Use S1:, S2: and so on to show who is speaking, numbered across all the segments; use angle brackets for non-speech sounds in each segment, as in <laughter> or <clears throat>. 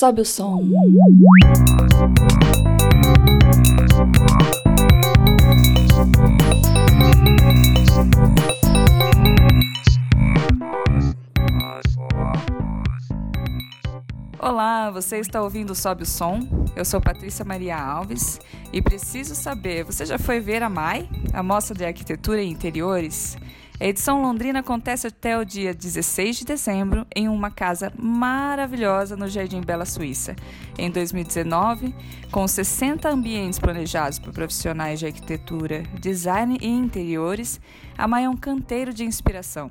S1: Sobe o som. Olá, você está ouvindo Sobe o Som? Eu sou Patrícia Maria Alves e preciso saber, você já foi ver a MAI, a Mostra de Arquitetura e Interiores? A edição londrina acontece até o dia 16 de dezembro em uma casa maravilhosa no Jardim Bela Suíça. Em 2019, com 60 ambientes planejados por profissionais de arquitetura, design e interiores, a MAI é um canteiro de inspiração.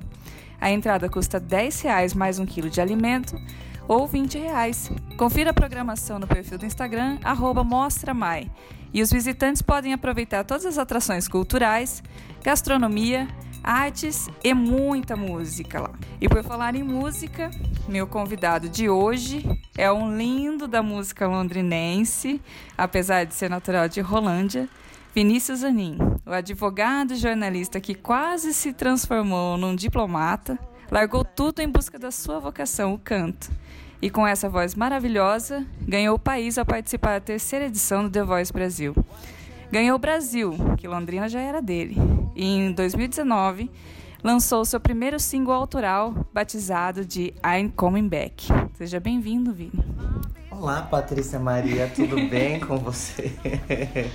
S1: A entrada custa R$ 10 mais um quilo de alimento ou 20 reais. Confira a programação no perfil do Instagram, @mostra_mai. E os visitantes podem aproveitar todas as atrações culturais, gastronomia, artes e muita música lá. E por falar em música, meu convidado de hoje é um lindo da música londrinense, apesar de ser natural de Rolândia, Vinícius Zanin, o advogado e jornalista que quase se transformou num diplomata, largou tudo em busca da sua vocação, o canto. E com essa voz maravilhosa, ganhou o país ao participar da terceira edição do The Voice Brasil. Ganhou o Brasil, que Londrina já era dele. E em 2019, lançou seu primeiro single autoral, batizado de I'm Coming Back. Seja bem-vindo, Vini.
S2: Olá, Patrícia Maria, tudo bem com você? <laughs>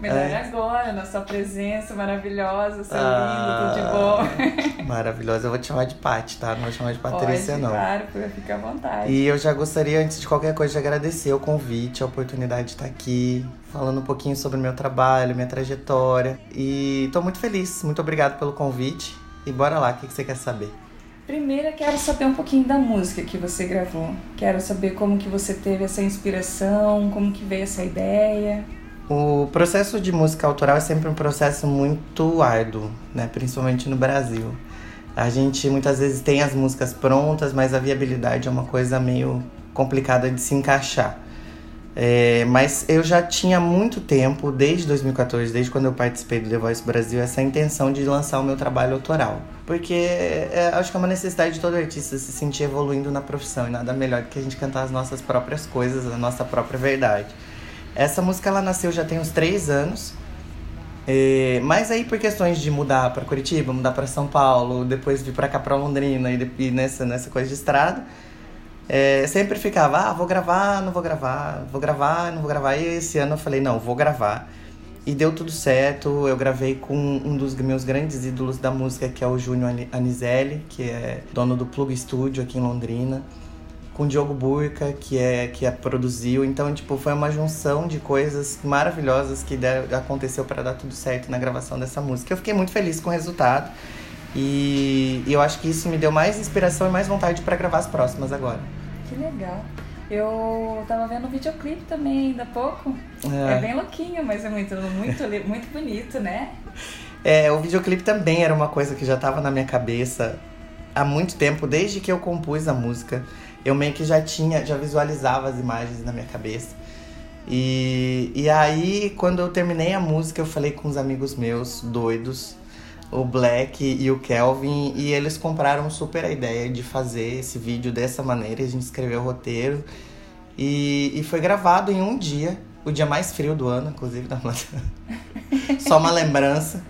S1: Melhor é. agora, na sua presença maravilhosa, seu ah, lindo, tudo de bom. <laughs>
S2: Maravilhosa. Eu vou te chamar de Paty, tá? Não vou chamar de Patrícia,
S1: Pode,
S2: não.
S1: Claro, fica à vontade.
S2: E eu já gostaria, antes de qualquer coisa, de agradecer o convite, a oportunidade de estar aqui, falando um pouquinho sobre o meu trabalho, minha trajetória. E tô muito feliz. Muito obrigado pelo convite. E bora lá, o que você quer saber?
S1: Primeiro, quero saber um pouquinho da música que você gravou. Quero saber como que você teve essa inspiração, como que veio essa ideia.
S2: O processo de música autoral é sempre um processo muito árduo, né? principalmente no Brasil. A gente muitas vezes tem as músicas prontas, mas a viabilidade é uma coisa meio complicada de se encaixar. É, mas eu já tinha muito tempo, desde 2014, desde quando eu participei do The Voice Brasil, essa intenção de lançar o meu trabalho autoral. Porque é, acho que é uma necessidade de todo artista se sentir evoluindo na profissão e nada melhor do que a gente cantar as nossas próprias coisas, a nossa própria verdade. Essa música ela nasceu já tem uns três anos. É, mas aí por questões de mudar para Curitiba, mudar para São Paulo, depois vir para cá para Londrina e, e, nessa nessa coisa de estrada, é, sempre ficava, ah, vou gravar, não vou gravar, vou gravar, não vou gravar. E esse ano eu falei, não, vou gravar. E deu tudo certo. Eu gravei com um dos meus grandes ídolos da música, que é o Júnior Anizelli, que é dono do Plug Studio aqui em Londrina com o Diogo Burca, que é que a produziu. Então, tipo, foi uma junção de coisas maravilhosas que der, aconteceu para dar tudo certo na gravação dessa música. Eu fiquei muito feliz com o resultado. E, e eu acho que isso me deu mais inspiração e mais vontade para gravar as próximas agora.
S1: Que legal. Eu tava vendo o videoclipe também ainda há pouco. É. é bem louquinho, mas é muito, muito, muito bonito, né?
S2: É, o videoclipe também era uma coisa que já tava na minha cabeça há muito tempo, desde que eu compus a música eu meio que já tinha, já visualizava as imagens na minha cabeça. E, e aí, quando eu terminei a música, eu falei com uns amigos meus doidos, o Black e o Kelvin, e eles compraram super a ideia de fazer esse vídeo dessa maneira. A gente escreveu o roteiro e, e foi gravado em um dia, o dia mais frio do ano, inclusive, da <laughs> Só uma lembrança.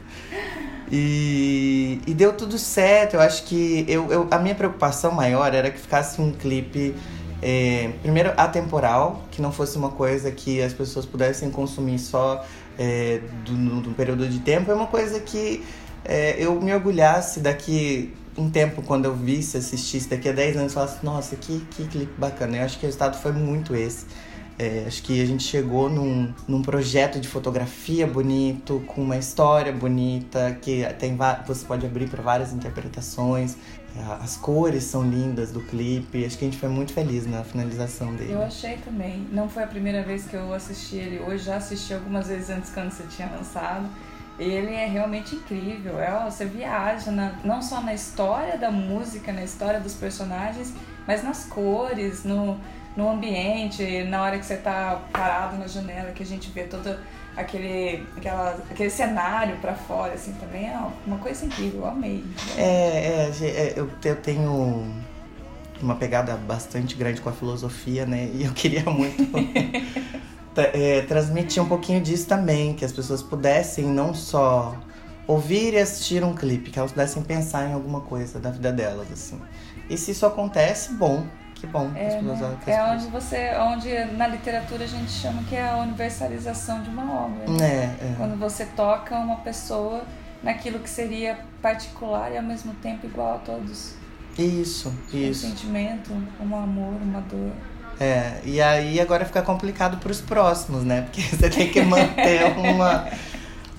S2: E, e deu tudo certo. Eu acho que eu, eu, a minha preocupação maior era que ficasse um clipe, é, primeiro, atemporal, que não fosse uma coisa que as pessoas pudessem consumir só é, do período de tempo. É uma coisa que é, eu me orgulhasse daqui um tempo, quando eu visse, assistisse, daqui a 10 anos, falasse: nossa, que, que clipe bacana. Eu acho que o resultado foi muito esse. É, acho que a gente chegou num, num projeto de fotografia bonito, com uma história bonita, que tem você pode abrir para várias interpretações. As cores são lindas do clipe. Acho que a gente foi muito feliz na finalização dele.
S1: Eu achei também. Não foi a primeira vez que eu assisti ele hoje, já assisti algumas vezes antes quando você tinha lançado. Ele é realmente incrível. É, você viaja na, não só na história da música, na história dos personagens, mas nas cores, no, no ambiente, na hora que você está parado na janela, que a gente vê todo aquele, aquela, aquele cenário para fora, assim, também é uma coisa incrível, eu amei.
S2: É, é, é eu, eu tenho uma pegada bastante grande com a filosofia, né? E eu queria muito <laughs> é, transmitir um pouquinho disso também, que as pessoas pudessem não só ouvir e assistir um clipe, que elas pudessem pensar em alguma coisa da vida delas, assim. E se isso acontece, bom, que bom.
S1: É, pessoas, né? é onde você, onde na literatura a gente chama que é a universalização de uma obra.
S2: Né? É, é.
S1: Quando você toca uma pessoa naquilo que seria particular e ao mesmo tempo igual a todos.
S2: Isso, isso.
S1: Um sentimento, um amor, uma dor.
S2: É, e aí agora fica complicado para os próximos, né? Porque <laughs> você tem que manter uma,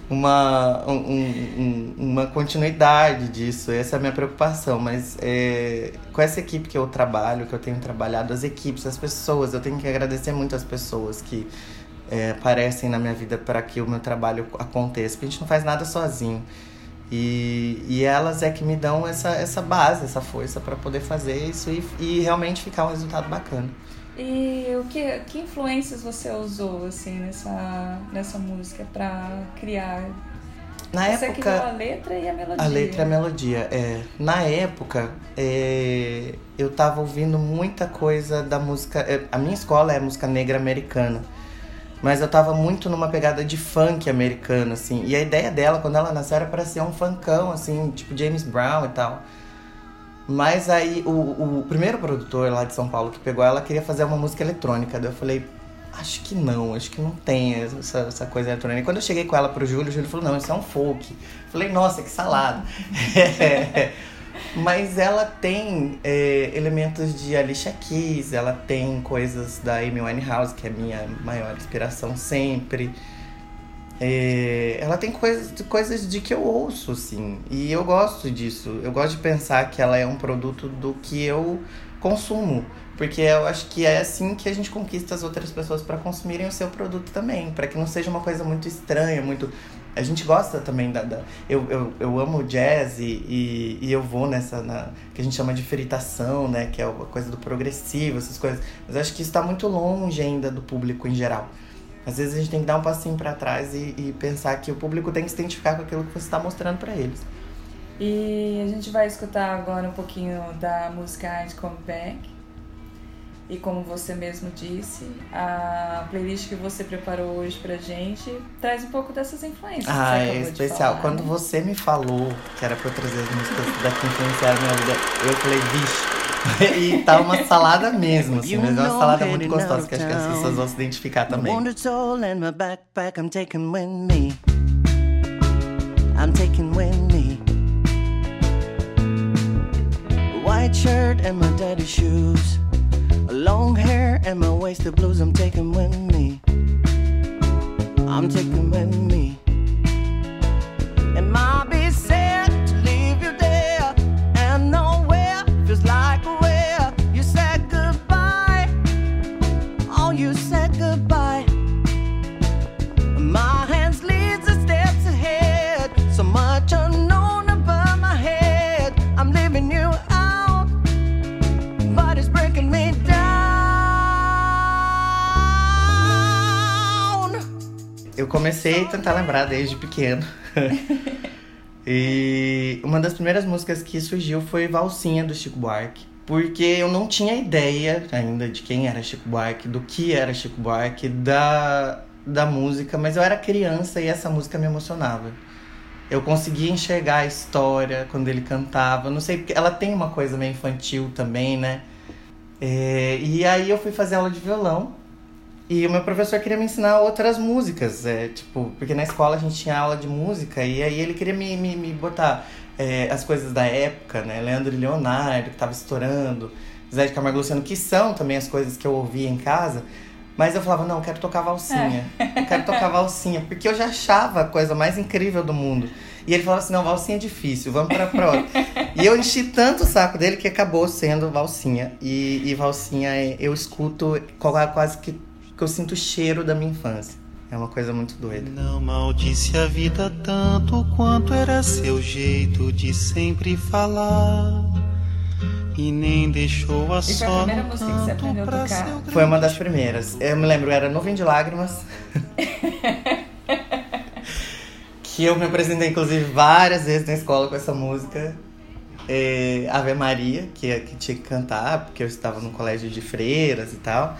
S2: uma, um, um, uma continuidade disso. Essa é a minha preocupação. Mas é, com essa equipe que eu trabalho, que eu tenho trabalhado, as equipes, as pessoas, eu tenho que agradecer muito as pessoas que é, aparecem na minha vida para que o meu trabalho aconteça. Porque a gente não faz nada sozinho. E, e elas é que me dão essa, essa base, essa força para poder fazer isso e, e realmente ficar um resultado bacana.
S1: E o que, que influências você usou assim nessa, nessa música para criar?
S2: Na
S1: você
S2: época
S1: a letra e a melodia.
S2: A letra e a melodia, é. Na época, é, eu tava ouvindo muita coisa da música. É, a minha escola é música negra americana. Mas eu tava muito numa pegada de funk americano, assim. E a ideia dela, quando ela nasceu, era pra ser um funkão, assim, tipo James Brown e tal. Mas aí o, o primeiro produtor lá de São Paulo que pegou ela queria fazer uma música eletrônica. Daí eu falei, acho que não, acho que não tem essa, essa coisa eletrônica. Quando eu cheguei com ela pro Júlio, o Júlio falou, não, isso é um folk. Eu falei, nossa, que salada. <laughs> Mas ela tem é, elementos de Alicia Keys, ela tem coisas da Amy Winehouse, que é minha maior inspiração sempre. É, ela tem coisas, coisas de que eu ouço, assim. E eu gosto disso. Eu gosto de pensar que ela é um produto do que eu consumo. Porque eu acho que é assim que a gente conquista as outras pessoas para consumirem o seu produto também. para que não seja uma coisa muito estranha, muito. A gente gosta também da. da... Eu, eu, eu amo jazz e, e, e, eu vou nessa. Na, que a gente chama de fritação, né? Que é a coisa do progressivo, essas coisas. Mas acho que isso está muito longe ainda do público em geral. Às vezes a gente tem que dar um passinho para trás e, e, pensar que o público tem que se identificar com aquilo que você está mostrando para eles.
S1: E a gente vai escutar agora um pouquinho da música I'd Come Back. E como você mesmo disse, a playlist que você preparou hoje pra gente traz um pouco dessas influências.
S2: Ah, é especial. Falar, Quando né? você me falou que era pra eu trazer as músicas da que influenciaram minha vida, eu falei, vixe, e tá uma salada mesmo, assim, mas é uma salada muito gostosa que acho que as pessoas vão se identificar também. I'm taking with me. I'm taking with me. White shirt and my daddy shoes. Long hair and my wasted blues. I'm taking with me. I'm taking with me. Comecei a tentar lembrar desde pequeno. <laughs> e uma das primeiras músicas que surgiu foi Valsinha do Chico Buarque. Porque eu não tinha ideia ainda de quem era Chico Buarque, do que era Chico Buarque, da, da música, mas eu era criança e essa música me emocionava. Eu conseguia enxergar a história quando ele cantava. Não sei, porque ela tem uma coisa meio infantil também, né? É, e aí eu fui fazer aula de violão e o meu professor queria me ensinar outras músicas, é, tipo, porque na escola a gente tinha aula de música e aí ele queria me, me, me botar é, as coisas da época, né? Leandro e Leonardo, que tava estourando, Zé de Camargo Luciano, que são também as coisas que eu ouvia em casa. Mas eu falava, não, eu quero tocar valsinha. É. Eu quero tocar valsinha, porque eu já achava a coisa mais incrível do mundo. E ele falava assim, não, valsinha é difícil, vamos pra prova. e eu enchi tanto o saco dele que acabou sendo valsinha. E, e valsinha é, eu escuto quase que porque eu sinto o cheiro da minha infância. É uma coisa muito doida.
S3: Não maldisse a vida tanto quanto era seu jeito de sempre falar. E nem deixou a
S1: só. Foi a primeira música que você aprendeu a tocar?
S2: Foi uma das primeiras. Eu me lembro, era Nuvem de Lágrimas. <laughs> que eu me apresentei, inclusive, várias vezes na escola com essa música. é, Ave Maria, que, que tinha que cantar, porque eu estava no colégio de freiras e tal.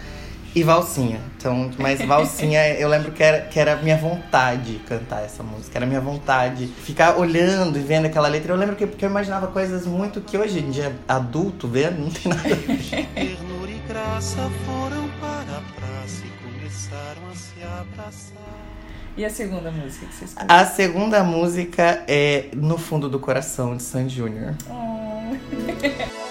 S2: E Valsinha. Então, mas Valsinha, <laughs> eu lembro que era, que era minha vontade cantar essa música. Era minha vontade ficar olhando e vendo aquela letra. Eu lembro que porque eu imaginava coisas muito que hoje em dia, adulto vendo, não tem nada a ver.
S3: Ternura e graça foram para a praça e começaram a se abraçar.
S1: E a segunda música que vocês
S2: A segunda música é No Fundo do Coração, de Sandy Júnior.
S1: Oh. <laughs>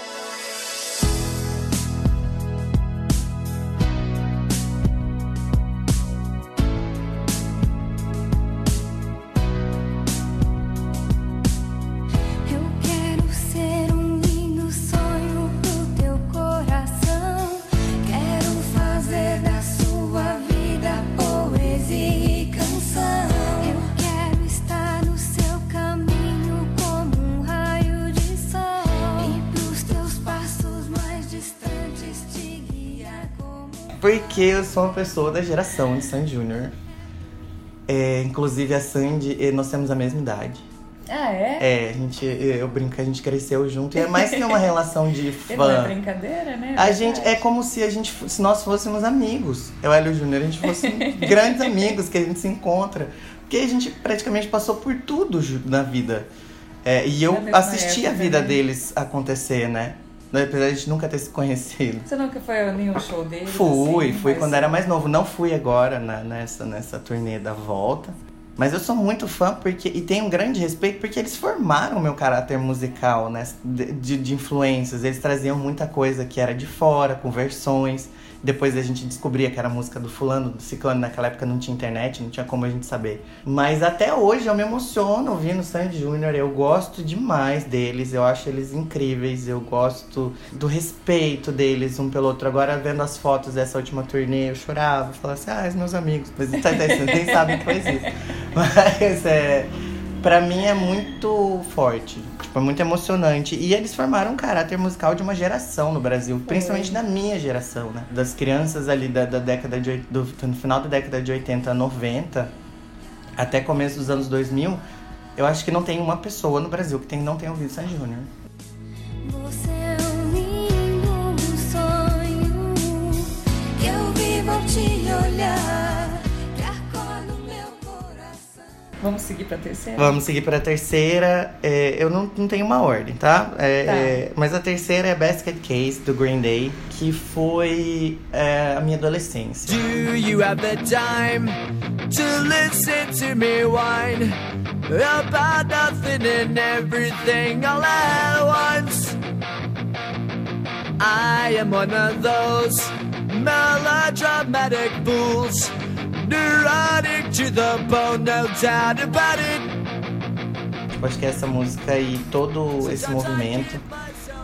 S2: Porque eu sou uma pessoa da geração de Sandy Júnior. É, inclusive a Sandy, nós temos a mesma idade.
S1: Ah, é?
S2: É, a gente, eu brinco que a gente cresceu junto. E é mais que uma <laughs> relação de
S1: E Não é
S2: fã.
S1: brincadeira, né?
S2: A gente é como se a gente, se nós fôssemos amigos. Eu e o Hélio Júnior, a gente fosse <laughs> grandes amigos que a gente se encontra. Porque a gente praticamente passou por tudo na vida. É, e eu assisti a vida
S1: né?
S2: deles acontecer, né? Apesar de a gente nunca ter se conhecido.
S1: Você nunca foi a nenhum show deles?
S2: Fui,
S1: assim,
S2: fui
S1: mas-
S2: quando era mais novo. Não fui agora na- nessa, nessa turnê da volta. Mas eu sou muito fã porque e tenho um grande respeito porque eles formaram o meu caráter musical, né? De, de, de influências. Eles traziam muita coisa que era de fora, com versões. Depois a gente descobria que era música do fulano, do ciclano. Naquela época não tinha internet, não tinha como a gente saber. Mas até hoje eu me emociono ouvindo Sandy Júnior. Eu gosto demais deles. Eu acho eles incríveis. Eu gosto do respeito deles um pelo outro. Agora, vendo as fotos dessa última turnê, eu chorava. Falava assim, ah, os meus amigos. Mas tá, tá, nem sabem que foi isso. <laughs> Mas é... Pra mim é muito forte, tipo, é muito emocionante. E eles formaram um caráter musical de uma geração no Brasil, principalmente da minha geração, né? Das crianças ali da, da década de... Do, no final da década de 80, 90, até começo dos anos 2000, eu acho que não tem uma pessoa no Brasil que tem, não tenha ouvido Sandy Júnior.
S4: Você
S1: Vamos seguir pra terceira?
S2: Vamos seguir para a terceira. É, eu não, não tenho uma ordem, tá? É,
S1: Tá.
S2: é, mas a terceira é Basket Case, do Green Day, que foi é, a minha adolescência.
S5: Do you have the time to listen to me whine about nothing and everything all at once? I am one of those melodramatic fools, neurotic to the bone, no doubt about it.
S2: Acho que essa música e todo esse movimento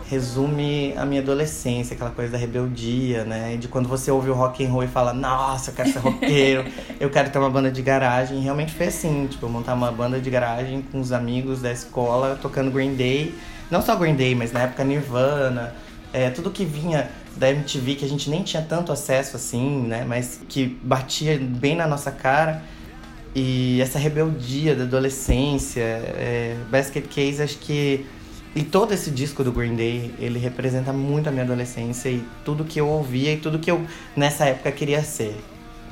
S2: resume a minha adolescência, aquela coisa da rebeldia, né? De quando você ouve o rock and roll e fala, nossa, eu quero ser roqueiro, <laughs> eu quero ter uma banda de garagem. E realmente foi assim, tipo, montar uma banda de garagem com os amigos da escola, tocando Green Day. Não só Green Day, mas na época Nirvana, é, tudo que vinha da MTV, que a gente nem tinha tanto acesso assim, né? Mas que batia bem na nossa cara. E essa rebeldia da adolescência, é, Basket Case, acho que. E todo esse disco do Green Day, ele representa muito a minha adolescência e tudo que eu ouvia e tudo que eu, nessa época, queria ser.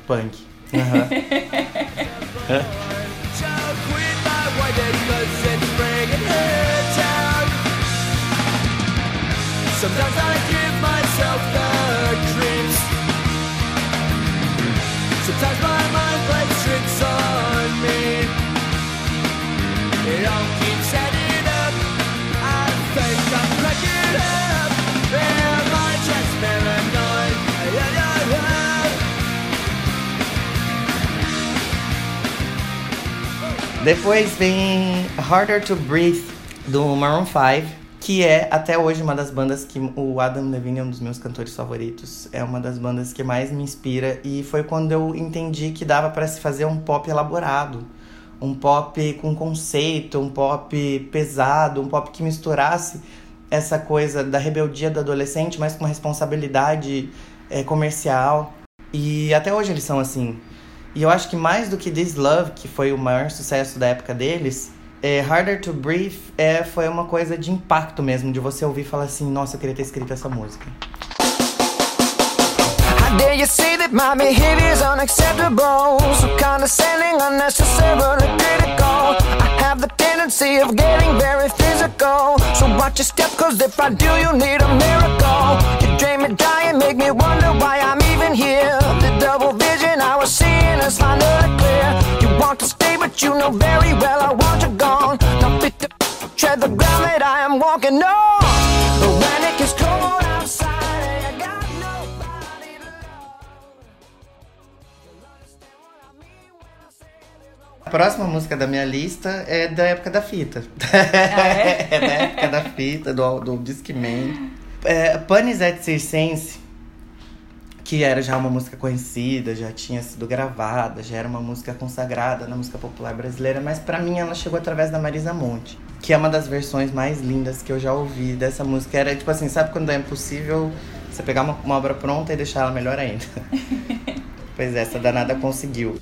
S2: Punk. Aham. <laughs>
S5: Joke
S2: Depois vem Harder to Breathe, do Maroon 5, que é até hoje uma das bandas que o Adam Levine é um dos meus cantores favoritos. É uma das bandas que mais me inspira e foi quando eu entendi que dava para se fazer um pop elaborado, um pop com conceito, um pop pesado, um pop que misturasse essa coisa da rebeldia do adolescente, mas com uma responsabilidade é, comercial. E até hoje eles são assim. E eu acho que mais do que This Love, que foi o maior sucesso da época deles, é, Harder to Breathe é, foi uma coisa de impacto mesmo, de você ouvir e falar assim, nossa, eu queria ter escrito essa música.
S5: Dare you say that my behavior's unacceptable? So condescending, unnecessarily critical. I have the tendency of getting very physical. So watch your step, cause if I do, you need a miracle. You drain me dry and make me wonder why I'm even here. The double vision I was seeing is finally clear. You want to stay, but you know very well I want you gone. Now fit to tread the ground that I am walking on. But when it gets cold
S2: próxima música da minha lista é da época da fita. <laughs>
S1: é?
S2: é da época da fita, do, do Discman. É, Panis et Circense, que era já uma música conhecida, já tinha sido gravada, já era uma música consagrada na música popular brasileira, mas pra mim ela chegou através da Marisa Monte, que é uma das versões mais lindas que eu já ouvi dessa música. Era tipo assim, sabe quando é impossível você pegar uma, uma obra pronta e deixar ela melhor ainda? <laughs> pois é, essa danada conseguiu.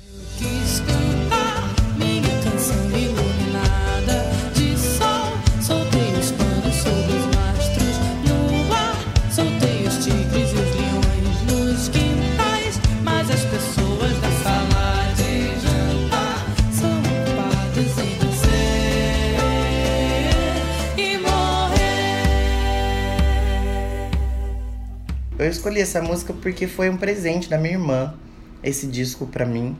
S2: Escolhi essa música porque foi um presente da minha irmã, esse disco pra mim.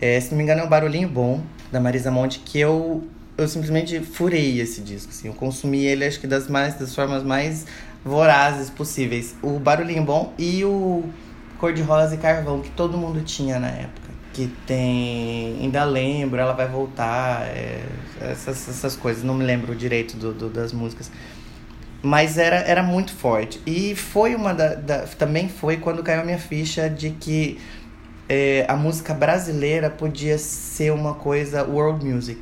S2: É, se não me engano, é um barulhinho bom da Marisa Monte que eu eu simplesmente furei esse disco, assim. Eu consumi ele acho que das mais das formas mais vorazes possíveis. O barulhinho bom e o cor de rosa e carvão que todo mundo tinha na época. Que tem, ainda lembro, ela vai voltar, é, essas, essas coisas. Não me lembro direito do, do- das músicas. Mas era, era muito forte. E foi uma da, da- Também foi quando caiu a minha ficha de que é, a música brasileira podia ser uma coisa world music.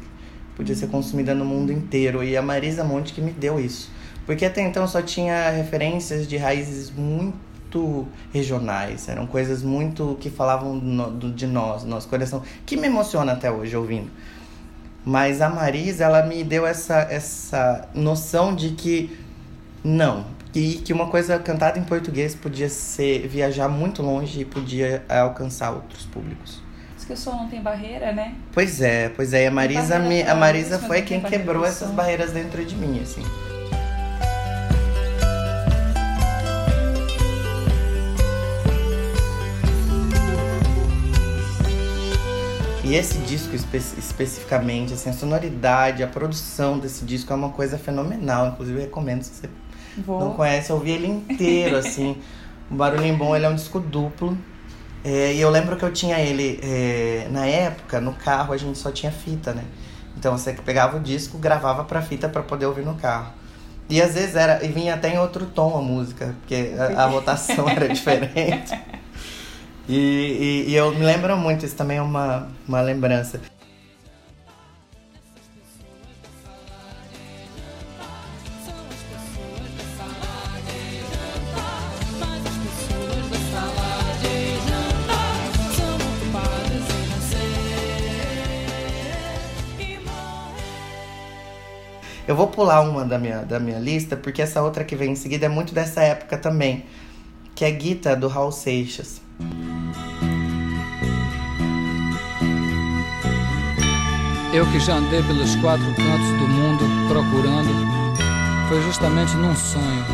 S2: Podia ser consumida no mundo inteiro. E a Marisa Monte que me deu isso. Porque até então só tinha referências de raízes muito regionais. Eram coisas muito que falavam no- do- de nós, nosso coração. Que me emociona até hoje ouvindo. Mas a Marisa, ela me deu essa, essa noção de que não. E que uma coisa cantada em português podia ser viajar muito longe e podia eh, alcançar outros públicos.
S1: Diz que o som não tem barreira, né?
S2: Pois é, pois é. E a Marisa, me, a Marisa foi quem quebrou essas barreiras dentro de mim, assim. E esse disco espe especificamente, assim, a sonoridade, a produção desse disco é uma coisa fenomenal. Inclusive, eu recomendo se você
S1: Vou.
S2: não conhece, eu ouvi ele inteiro, <laughs> assim. O Barulhinho Bom, ele é um disco duplo. É, e eu lembro que eu tinha ele, é, na época, no carro a gente só tinha fita, né? Então você pegava o disco, gravava pra fita pra poder ouvir no carro. E às vezes era, e vinha até em outro tom a música, porque a, a <laughs> rotação era diferente. E, e, e eu me lembro muito, isso também é uma, uma lembrança. Eu vou pular uma da minha, da minha lista, porque essa outra que vem em seguida é muito dessa época também. Que é Guita, do Raul Seixas.
S6: Eu que já andei pelos quatro cantos do mundo procurando, foi justamente num sonho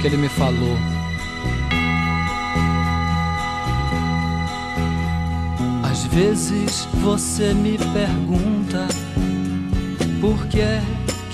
S6: que ele me falou. Às vezes você me pergunta por que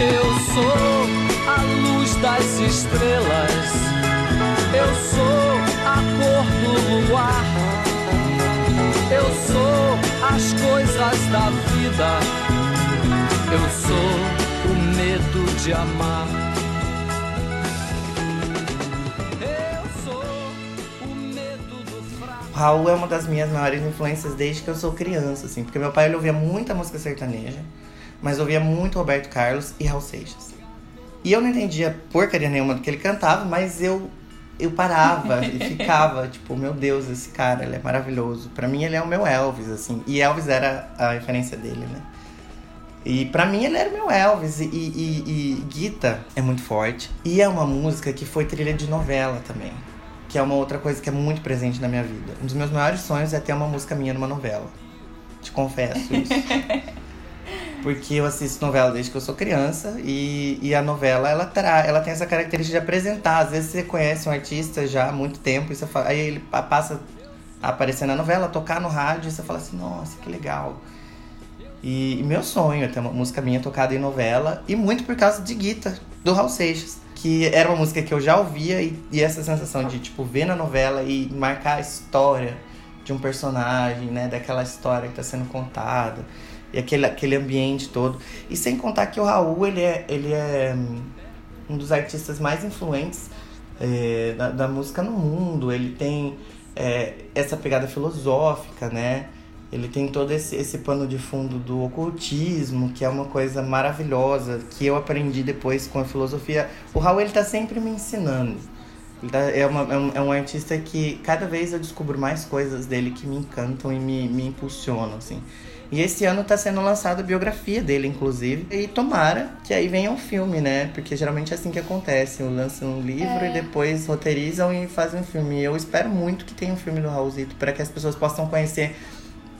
S6: Eu sou a luz das estrelas. Eu sou a cor do luar. Eu sou as coisas da vida Eu sou o medo de amar. Eu sou o medo do fraco.
S2: Raul é uma das minhas maiores influências desde que eu sou criança, assim. Porque meu pai ele ouvia muita música sertaneja, mas ouvia muito Roberto Carlos e Raul Seixas. E eu não entendia porcaria nenhuma do que ele cantava, mas eu eu parava e <laughs> ficava, tipo, meu Deus, esse cara, ele é maravilhoso. Pra mim ele é o meu Elvis, assim. E Elvis era a referência dele, né? E pra mim ele era o meu Elvis. E, e, e Guita é muito forte. E é uma música que foi trilha de novela também. Que é uma outra coisa que é muito presente na minha vida. Um dos meus maiores sonhos é ter uma música minha numa novela. Te confesso isso. <laughs> Porque eu assisto novela desde que eu sou criança e, e a novela ela, tra ela tem essa característica de apresentar. Às vezes você conhece um artista já há muito tempo e você fala, aí ele pa- passa a aparecer na novela, tocar no rádio e você fala assim, nossa, que legal. E, e meu sonho é ter uma música minha tocada em novela e muito por causa de Guita, do Raul Seixas. Que era uma música que eu já ouvia e, e essa sensação de, tipo, ver na novela e marcar a história de um personagem, né? Daquela história que tá sendo contada. E aquele, aquele ambiente todo. E sem contar que o Raul, ele é, ele é hum, um dos artistas mais influentes é, da, da música no mundo. Ele tem é, essa pegada filosófica, né? Ele tem todo esse, esse pano de fundo do ocultismo, que é uma coisa maravilhosa, que eu aprendi depois com a filosofia. O Raul, ele tá sempre me ensinando. Tá- é, uma- é um, é um artista que cada vez eu descubro mais coisas dele que me encantam e me, me impulsionam, assim. E esse ano tá sendo lançada a biografia dele, inclusive. E tomara que aí venha um filme, né? Porque geralmente é assim que acontece. Lançam um livro e depois roteirizam e fazem um filme. E eu espero muito que tenha um filme do Raulzito para que as pessoas possam conhecer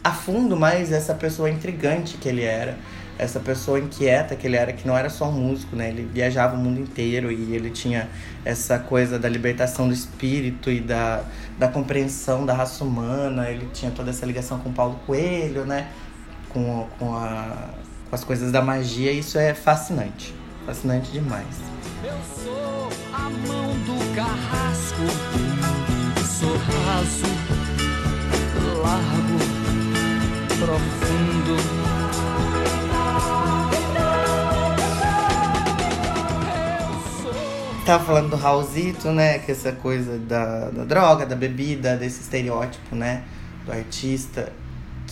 S2: a fundo mais essa pessoa intrigante que ele era. Essa pessoa inquieta que ele era, que não era só um músico, né? Ele viajava o mundo inteiro e ele tinha essa coisa da libertação do espírito e da, da compreensão da raça humana. Ele tinha toda essa ligação com Paulo Coelho, né? Com, com, a, com as coisas da magia. Isso é fascinante. Fascinante demais.
S6: Eu sou a mão do carrasco, sou raso, largo, profundo. Eu sou
S2: Tava falando do Raulzito, né? Que essa coisa da, da droga, da bebida, desse estereótipo, né? Do artista.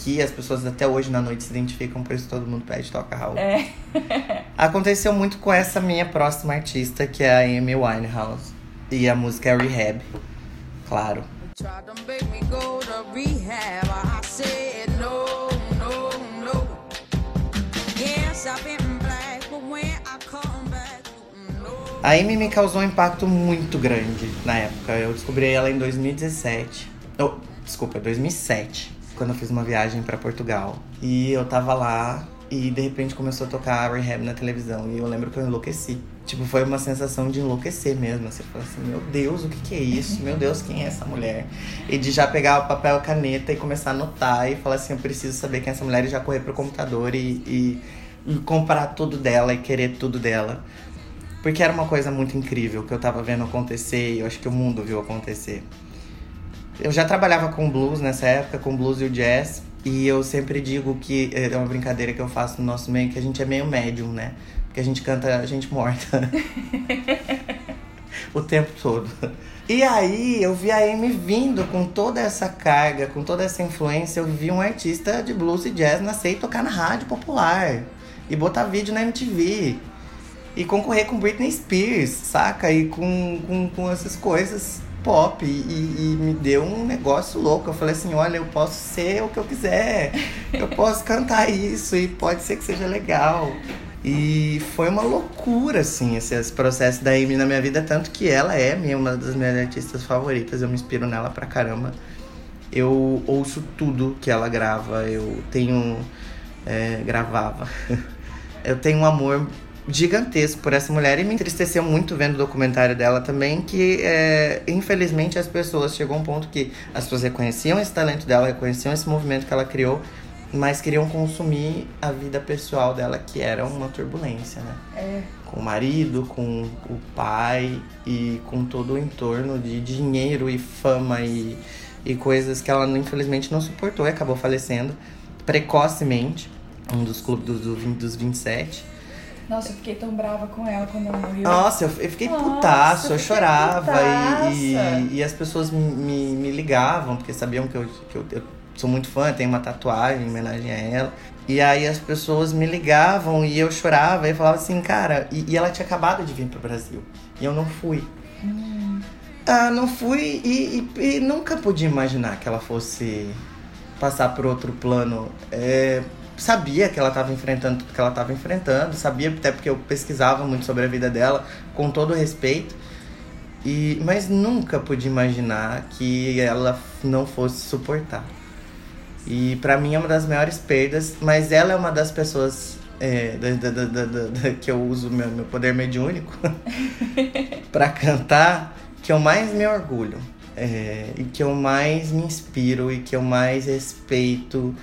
S2: Que as pessoas até hoje na noite se identificam, por isso todo mundo pede toca Raul.
S1: É. <laughs>
S2: Aconteceu muito com essa minha próxima artista, que é a Amy Winehouse. E a música é Rehab. Claro. A Amy me causou um impacto muito grande na época. Eu descobri ela em 2017. Oh, desculpa, 2007. Quando eu fiz uma viagem pra Portugal. E eu tava lá e de repente começou a tocar Rehab na televisão. E eu lembro que eu enlouqueci. Tipo, foi uma sensação de enlouquecer mesmo. Você fala assim, meu Deus, o que que é isso? Meu Deus, quem é essa mulher? E de já pegar o papel caneta e começar a anotar e falar assim, eu preciso saber quem é essa mulher e já correr pro computador e, e, e comprar tudo dela e querer tudo dela. Porque era uma coisa muito incrível que eu tava vendo acontecer e eu acho que o mundo viu acontecer. Eu já trabalhava com blues nessa época, com blues e o jazz. E eu sempre digo que é uma brincadeira que eu faço no nosso meio, que a gente é meio médium, né? Porque a gente canta a gente morta. <laughs> o tempo todo. E aí eu vi a Amy vindo com toda essa carga, com toda essa influência. Eu vi um artista de blues e jazz nascer e tocar na rádio popular. E botar vídeo na MTV. E concorrer com Britney Spears, saca? E com, com, com essas coisas pop. E, e me deu um negócio louco. Eu falei assim: olha, eu posso ser o que eu quiser. Eu <laughs> posso cantar isso e pode ser que seja legal. E foi uma loucura, assim, esse, esse processo da Amy na minha vida. Tanto que ela é minha, uma das minhas artistas favoritas. Eu me inspiro nela pra caramba. Eu ouço tudo que ela grava. Eu tenho. é, gravava. <laughs> Eu tenho um amor gigantesco por essa mulher e me entristeceu muito vendo o documentário dela também, que é, infelizmente as pessoas chegou a um ponto que as pessoas reconheciam esse talento dela, reconheciam esse movimento que ela criou, mas queriam consumir a vida pessoal dela, que era uma turbulência, né?
S1: É.
S2: Com o marido, com o pai e com todo o entorno de dinheiro e fama e, e coisas que ela infelizmente não suportou e acabou falecendo precocemente. um dos clubes dos, do 20 dos 27.
S1: Nossa, eu fiquei tão brava com ela quando ela morreu.
S2: Nossa, eu, fiquei
S1: Nossa,
S2: putaço,
S1: eu
S2: eu chorava e, e, e as pessoas me, me, ligavam, porque sabiam que, eu, que eu, eu sou muito fã, tenho uma tatuagem em homenagem a ela. E aí as pessoas me ligavam e eu chorava e falava assim, cara, e, e ela tinha acabado de vir pro Brasil. E eu não fui. Ah, não fui e, e- e nunca podia imaginar que ela fosse passar por outro plano. É, sabia que ela estava enfrentando tudo que ela estava enfrentando, sabia até porque eu pesquisava muito sobre a vida dela, com todo respeito. E, mas nunca pude imaginar que ela não fosse suportar. E pra mim é uma das maiores perdas, mas ela é uma das pessoas é, da- da- da- que eu uso meu, meu poder mediúnico <laughs> pra cantar que eu mais me orgulho. é, e que eu mais me inspiro e que eu mais respeito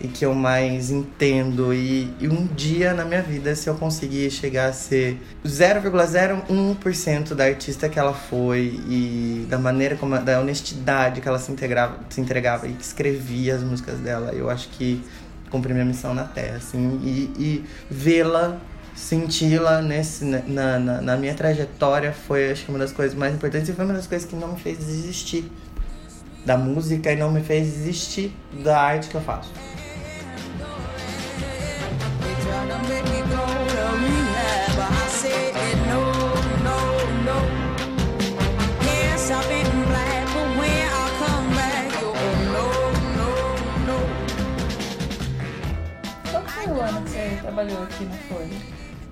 S2: e que eu mais entendo. E, e um dia na minha vida, se eu conseguir chegar a ser 0,01% da artista que ela foi e da maneira como, da honestidade que ela se, integrava, se entregava e que escrevia as músicas dela, eu acho que cumpri minha missão na Terra, assim, e, e vê-la senti-la nesse na, na, na minha trajetória foi acho que uma das coisas mais importantes e foi uma das coisas que não me fez desistir da música e não me fez desistir da arte que eu faço.
S1: Trabalhou aqui na Folha?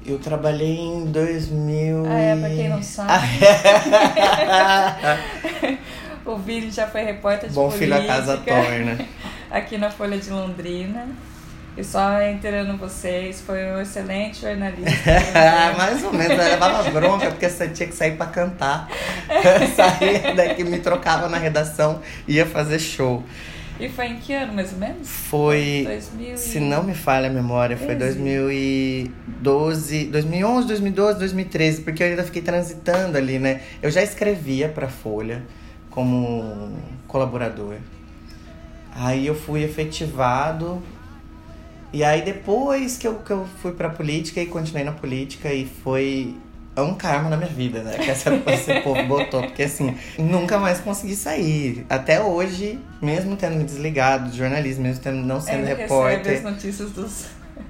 S2: Eu trabalhei em 2000
S1: Ah, é, pra quem não sabe. <laughs> o Vini já foi repórter de
S2: Bom filho a
S1: política
S2: casa torna. <laughs>
S1: aqui na Folha de Londrina. E só inteirando vocês, foi um excelente jornalista. <laughs>
S2: Mais ou menos, eu levava bronca porque você tinha que sair pra cantar. Saía daqui, me trocava na redação, ia fazer show.
S1: E foi em que ano, mais ou menos?
S2: Foi,
S1: 2000 e-
S2: se não me falha a memória, foi
S1: Treze.
S2: 2012, 2011, 2012, 2013, porque eu ainda fiquei transitando ali, né? Eu já escrevia pra Folha como colaborador. Aí eu fui efetivado. E aí depois que eu, que eu fui pra política e continuei na política e foi é um karma na minha vida, né? Que essa, esse povo botou. Porque assim, nunca mais consegui sair. Até hoje, mesmo tendo me desligado do jornalismo, mesmo tendo não sendo
S1: Ainda
S2: repórter.
S1: recebe as notícias dos.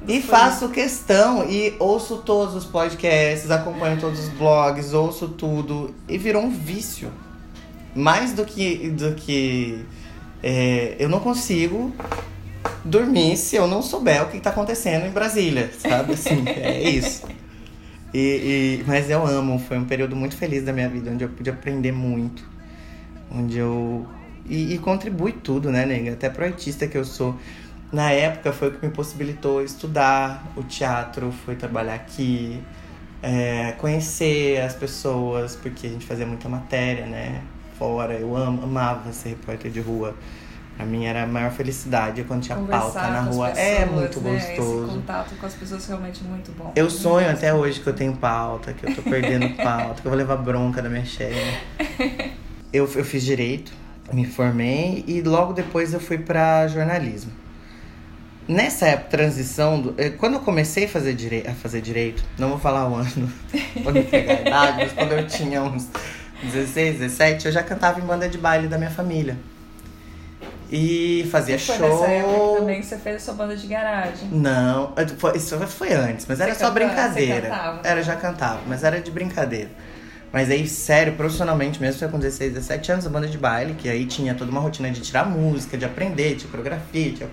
S2: E faço questão e ouço todos os podcasts, acompanho todos os blogs, ouço tudo. E virou um vício. Mais do que. Do que é, eu não consigo dormir se eu não souber o que tá acontecendo em Brasília, sabe? Assim, é isso. E, e- mas eu amo, foi um período muito feliz da minha vida, onde eu pude aprender muito. Onde eu. E, e contribui tudo, né, nega? Até pro artista que eu sou. Na época foi o que me possibilitou estudar o teatro, foi trabalhar aqui, é, conhecer as pessoas, porque a gente fazia muita matéria, né? Fora, eu am, amava ser repórter de rua. Pra mim era a maior felicidade quando tinha pauta
S1: Conversar
S2: na
S1: com as
S2: rua.
S1: pessoas,
S2: é muito
S1: né? Esse
S2: gostoso.
S1: contato com as pessoas realmente muito bom.
S2: Eu sonho até hoje que eu tenho pauta, que eu tô perdendo <laughs> pauta, que eu vou levar bronca da minha chefe. Eu, eu fiz direito, me formei e logo depois eu fui pra jornalismo. Nessa época, transição, do, eh, quando eu comecei a fazer, direi a fazer direito, não vou falar o ano, vou me pegar a idade, mas quando eu tinha uns 16, 17, eu já cantava em banda de baile da minha família. E fazia
S1: Foi
S2: show.
S1: nessa época também que você fez a sua banda de garagem.
S2: Não, é, foi- isso foi antes, mas
S1: Você
S2: era só
S1: cantava-
S2: brincadeira.
S1: você cantava?
S2: Era, já cantava, mas era de brincadeira. Mas aí, sério, profissionalmente mesmo, foi com 16, 17 anos, a banda de baile, que aí tinha toda uma rotina de tirar música, de aprender, tinha coreografia, tinha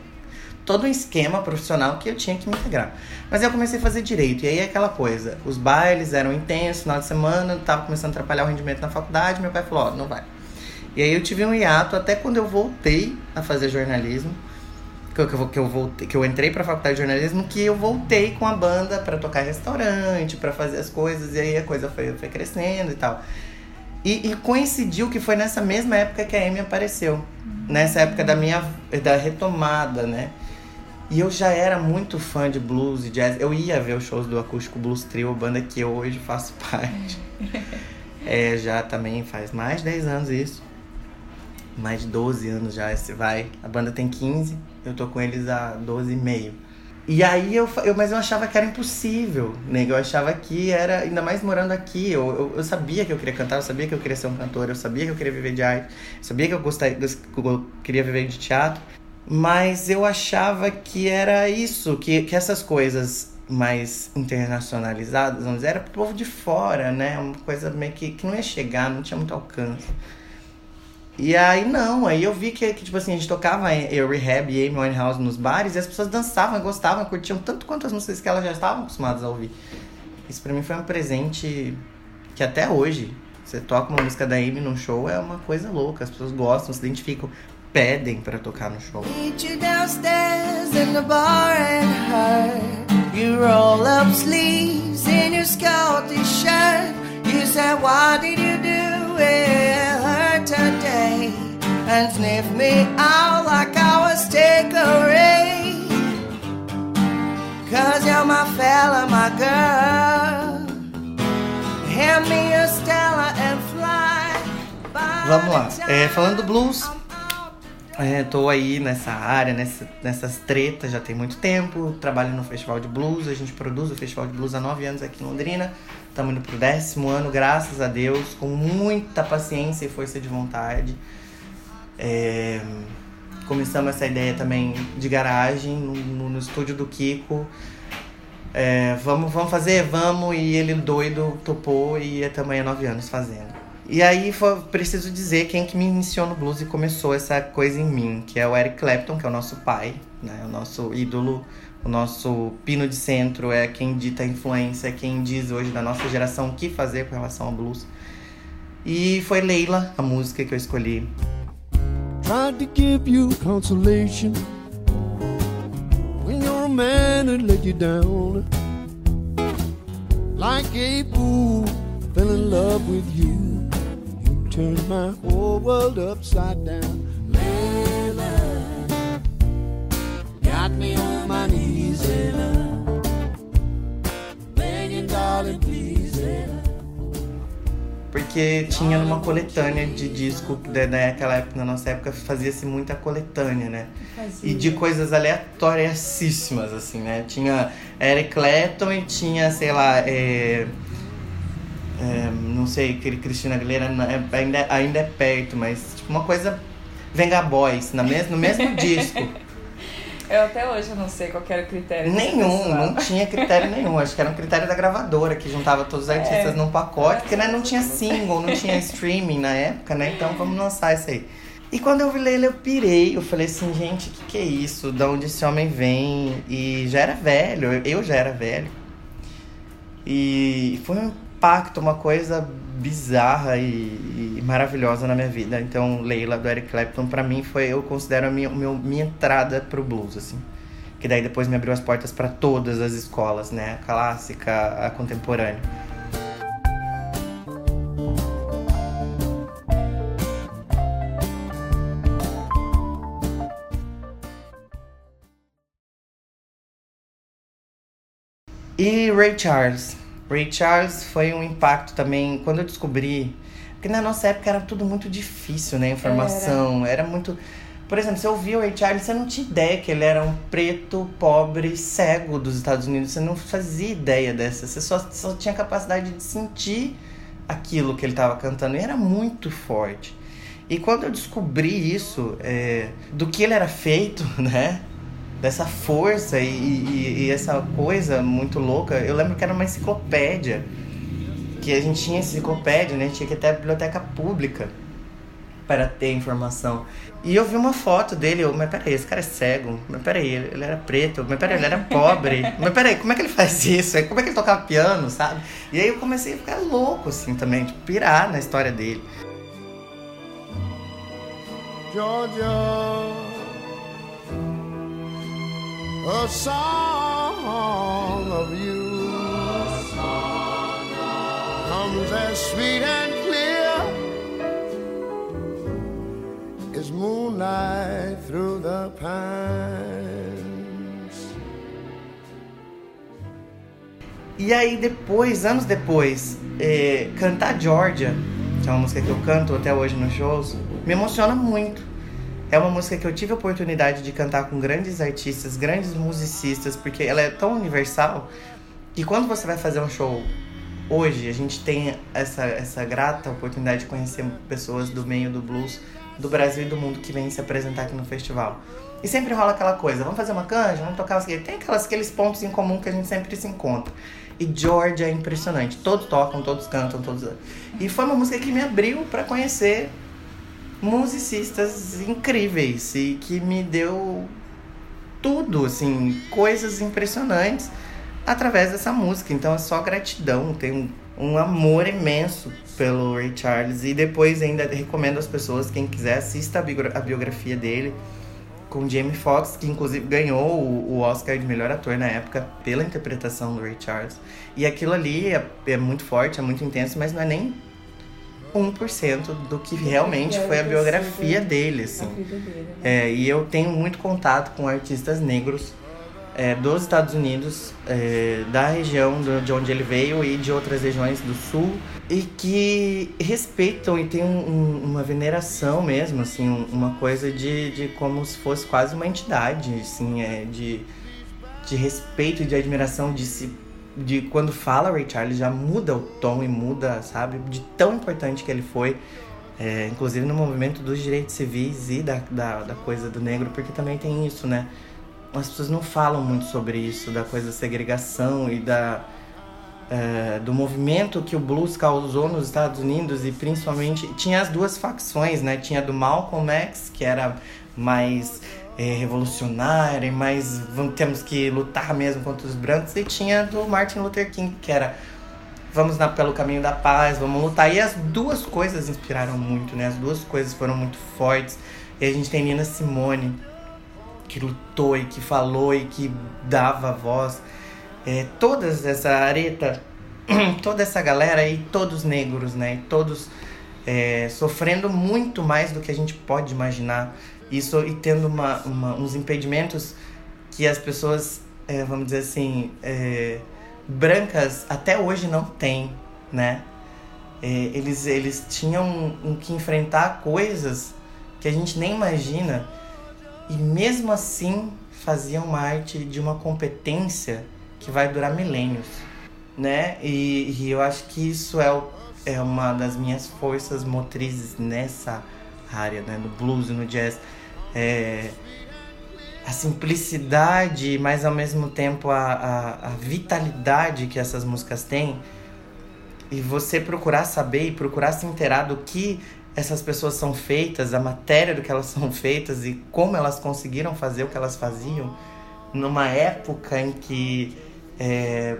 S2: todo um esquema profissional que eu tinha que me integrar. Mas aí eu comecei a fazer direito, e aí é aquela coisa, os bailes eram intensos, final de semana, tava começando a atrapalhar o rendimento na faculdade, meu pai falou, ó, não vai. E aí eu tive um hiato até quando eu voltei a fazer jornalismo, que eu, que eu, voltei, que eu entrei pra faculdade de jornalismo, que eu voltei com a banda pra tocar restaurante, pra fazer as coisas, e aí a coisa foi, foi crescendo e tal. E, e coincidiu que foi nessa mesma época que a Amy apareceu. Nessa época da minha da retomada, né? E eu já era muito fã de blues e jazz. Eu ia ver os shows do Acústico Blues Trio, banda que eu hoje faço <laughs> parte. É, já também faz mais de 10 anos isso. Mais de 12 anos já esse vai. A banda tem 15, eu tô com eles há 12 e meio. E aí eu, eu. Mas eu achava que era impossível, né? Eu achava que era. Ainda mais morando aqui. Eu, eu, eu sabia que eu queria cantar, eu sabia que eu queria ser um cantor, eu sabia que eu queria viver de arte, eu sabia que eu, gostaria, eu queria viver de teatro. Mas eu achava que era isso, que, que essas coisas mais internacionalizadas, vamos dizer, era pro povo de fora, né? Uma coisa meio que, que não ia chegar, não tinha muito alcance. E aí não, aí eu vi que, que tipo assim, a gente tocava eu, Rehab e Amy Winehouse nos bares e as pessoas dançavam, gostavam, curtiam tanto quanto as músicas que elas já estavam acostumadas a ouvir. Isso pra mim foi um presente que até hoje, você toca uma música da Amy num show, é uma coisa louca, as pessoas gostam, se identificam, pedem pra tocar no show.
S7: Meet you downstairs in the bar and her. You roll up sleeves in your Scottish shirt. You said, What did you do today? And sniff me out like I was Ray. Cause you're my fella, my girl. Hand me a Stella and fly. By
S2: Vamos lá, é, falando do blues, É, tô aí nessa área, nessa, nessas tretas já tem muito tempo. Trabalho no Festival de Blues. A gente produz o Festival de Blues há nove anos aqui em Londrina. Estamos indo pro décimo ano, graças a Deus, com muita paciência e força de vontade. É, começamos essa ideia também de garagem no, no- estúdio do Kiko. É, vamos, vamos fazer? Vamos. E ele doido topou e estamos aí há nove anos fazendo. E aí foi, preciso dizer quem que me iniciou no blues e começou essa coisa em mim, que é o Eric Clapton, que é o nosso pai, né? O nosso ídolo, o nosso pino de centro, é quem dita a influência, é quem diz hoje da nossa geração o que fazer com relação ao blues. E foi Leila, a música que eu escolhi.
S5: Tried to give you consolation when your man had let you down. Like a fool, fell in love with you. You turned my whole world upside down. Layla, got me on my knees, Layla, begging, darling, please, Layla.
S2: Porque tinha numa coletânea de disco, né, naquela época, na nossa época, fazia-se muita coletânea, né? E de coisas aleatoriassíssimas, assim, né? Tinha Eric Clapton e tinha, sei lá, é, é, não sei, Cristina Aguilera é- ainda, ainda é perto, mas tipo uma coisa Venga Boys, na mes, no mesmo <laughs> disco.
S1: Eu até hoje eu não sei qual era o critério.
S2: Nenhum, não tinha critério nenhum. Acho que era um critério da gravadora, que juntava todos os artistas
S1: É.
S2: num pacote, porque né, não tinha single, não tinha streaming na época, né? Então vamos lançar isso aí. E quando eu vi Leila, eu pirei. Eu falei assim, gente, o que, que é isso? Da onde esse homem vem? E já era velho, eu já era velho. E foi um impacto, uma coisa bizarra e, e maravilhosa na minha vida. Então, Leila do Eric Clapton, pra mim, foi, eu considero a minha, minha entrada pro blues, assim. Que daí depois me abriu as portas pra todas as escolas, né? A clássica, a contemporânea. E Ray Charles. Ray Charles foi um impacto também quando eu descobri. Porque na nossa época era tudo muito difícil, né? Informação. Era, muito. Por exemplo, você ouvia o Ray Charles, você não tinha ideia que ele era um preto, pobre, cego dos Estados Unidos. Você não fazia ideia dessa. Você só, só tinha capacidade de sentir aquilo que ele estava cantando. E era muito forte. E quando eu descobri isso, é, do que ele era feito, <laughs> né? Dessa força e, e- e essa coisa muito louca. Eu lembro que era uma enciclopédia. Que a gente tinha enciclopédia, né? Tinha que ir até a biblioteca pública para ter informação. E eu vi uma foto dele, eu, mas peraí, esse cara é cego, mas peraí, ele, ele era preto, mas peraí, ele era <laughs> pobre, mas peraí, como é que ele faz isso? Como é que ele tocava piano, sabe? E aí eu comecei a ficar louco, assim, também, de pirar na história dele.
S5: Georgia, a song of you comes as sweet and clear as moonlight through the pines.
S2: E aí depois, anos depois, é, cantar Georgia, que é uma música que eu canto até hoje nos shows, me emociona muito. É uma música que eu tive a oportunidade de cantar com grandes artistas, grandes musicistas, porque ela é tão universal que quando você vai fazer um show hoje, a gente tem essa, essa grata oportunidade de conhecer pessoas do meio do blues do Brasil e do mundo que vêm se apresentar aqui no festival. E sempre rola aquela coisa, vamos fazer uma canja, vamos tocar umas... Tem aquelas, aqueles pontos em comum que a gente sempre se encontra. E George é impressionante. Todos tocam, todos cantam, todos. E foi uma música que me abriu para conhecer musicistas incríveis e que me deu tudo, assim, coisas impressionantes através dessa música. Então é só gratidão, tem um, amor imenso pelo Ray Charles. E depois ainda recomendo às pessoas, quem quiser, assista a biografia dele com Jamie Foxx, que inclusive ganhou o, o Oscar de melhor ator na época pela interpretação do Ray Charles. E aquilo ali é, é muito forte, é muito intenso, mas não é nem 1% do que realmente foi a biografia dele, assim. É, e eu tenho muito contato com artistas negros é, dos Estados Unidos, é, da região do- de onde ele veio e de outras regiões do sul, e que respeitam e têm um- um- uma veneração mesmo, assim, um- uma coisa de, de como se fosse quase uma entidade, assim, é, de, de respeito e de admiração de se de quando fala Ray Charles já muda o tom e muda, sabe, de tão importante que ele foi, é, inclusive no movimento dos direitos civis e da, da, da coisa do negro, porque também tem isso, né? As pessoas não falam muito sobre isso, da coisa da segregação e da, é, do movimento que o blues causou nos Estados Unidos e principalmente tinha as duas facções, né? Tinha do Malcolm X, que era mais é, revolucionária mais vamos, temos que lutar mesmo contra os brancos, e tinha do Martin Luther King, que era vamos na, pelo caminho da paz, vamos lutar. E as duas coisas inspiraram muito, né? As duas coisas foram muito fortes. E a gente tem Nina Simone, que lutou e que falou e que dava voz. É, todas essa areta, <clears throat> toda essa galera e todos negros, né? E todos é, sofrendo muito mais do que a gente pode imaginar. Isso e tendo uma, uma- uns impedimentos que as pessoas, é, vamos dizer assim, é, brancas até hoje não têm, né? É, eles, eles tinham um, que enfrentar coisas que a gente nem imagina e mesmo assim faziam uma arte de uma competência que vai durar milênios, né? E, e eu acho que isso é, o- é uma das minhas forças motrizes nessa área, né? No blues e no jazz. É, a simplicidade, mas ao mesmo tempo a, a, a vitalidade que essas músicas têm. E você procurar saber e procurar se inteirar do que essas pessoas são feitas, a matéria do que elas <laughs> são feitas e como elas conseguiram fazer o que elas faziam numa época em que é,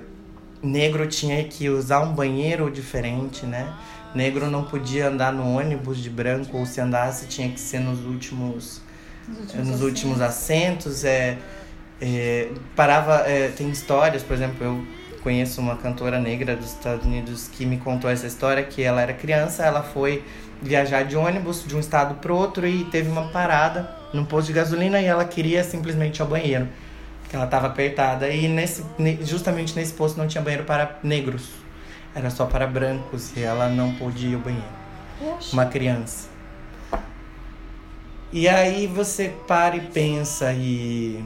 S2: negro tinha que usar um banheiro diferente, né? Negro não podia andar no ônibus de branco ou se andasse tinha que ser nos últimos nos últimos assentos. é, é, parava é, tem histórias por exemplo eu conheço uma cantora negra dos Estados Unidos que me contou essa história que ela era criança ela foi viajar de ônibus de um estado para outro e teve uma parada num posto de gasolina e ela queria simplesmente ir ao banheiro que ela estava apertada e nesse ne- justamente nesse posto não tinha banheiro para negros era só para brancos e ela não podia ir ao banheiro. Uma criança. E aí você para e pensa e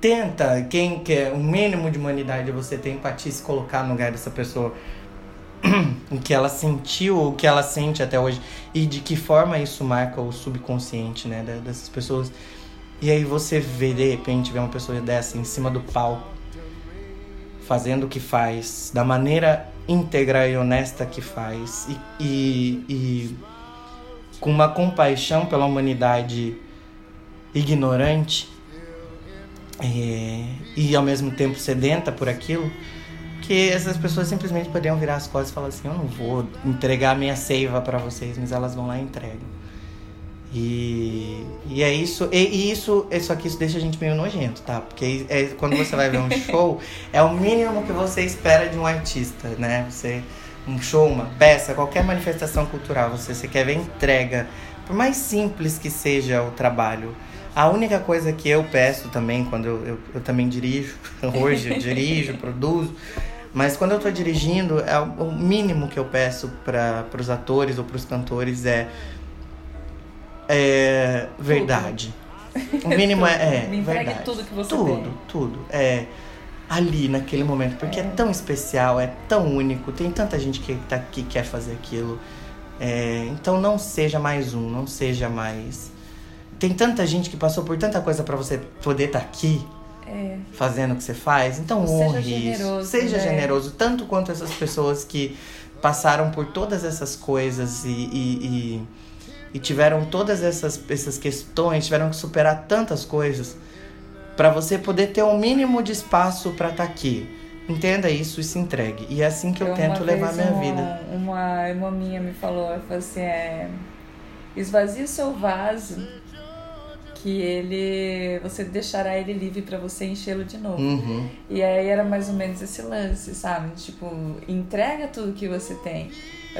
S2: tenta, quem quer o mínimo de humanidade você tem empatia se colocar no lugar dessa pessoa, <clears throat> o que ela sentiu, o que ela sente até hoje e de que forma isso marca o subconsciente, né, dessas pessoas. E aí você vê de repente vê uma pessoa dessa em cima do palco fazendo o que faz, da maneira íntegra e honesta que faz e, e, e com uma compaixão pela humanidade ignorante é, e ao mesmo tempo sedenta por aquilo, que essas pessoas simplesmente poderiam virar as costas e falar assim: Eu não vou entregar minha seiva para vocês, mas elas vão lá e entregam. E, e é isso, e, e isso, é só que isso deixa a gente meio nojento, tá? Porque é, quando você vai ver um <laughs> show, é o mínimo que você espera de um artista, né? Você, um show, uma peça, qualquer manifestação cultural, você, você quer ver entrega, por mais simples que seja o trabalho. A única coisa que eu peço também, quando eu, eu, eu também dirijo, <laughs> hoje eu dirijo, <laughs> produzo, mas quando eu tô dirigindo, é o o mínimo que eu peço para os atores ou para os cantores é é verdade. O mínimo é, é
S1: Me entregue
S2: verdade.
S1: tudo que você
S2: tudo,
S1: tem.
S2: tudo. É ali naquele momento, porque é. tão especial, é tão único, tem tanta gente que tá que quer fazer aquilo. É, então não seja mais um, não seja mais. Tem tanta gente que passou por tanta coisa pra você poder estar aqui
S1: É.
S2: fazendo o que você faz. Então
S1: Seja
S2: honre
S1: generoso,
S2: isso. Seja
S1: né?
S2: generoso, tanto quanto essas pessoas que passaram por todas essas coisas e, e, e, e tiveram todas essas, essas questões, tiveram que superar tantas coisas para você poder ter o um mínimo de espaço para estar aqui. Entenda isso e se entregue. E é assim que eu,
S1: uma
S2: tento levar minha
S1: um-
S2: vida.
S1: Uma irmã minha me falou, ela falou assim, é, esvazie o seu vaso, que ele, você deixará ele livre para você enchê-lo de novo.
S2: Uhum.
S1: E aí era mais ou menos esse lance, sabe? Tipo, entrega tudo que você tem.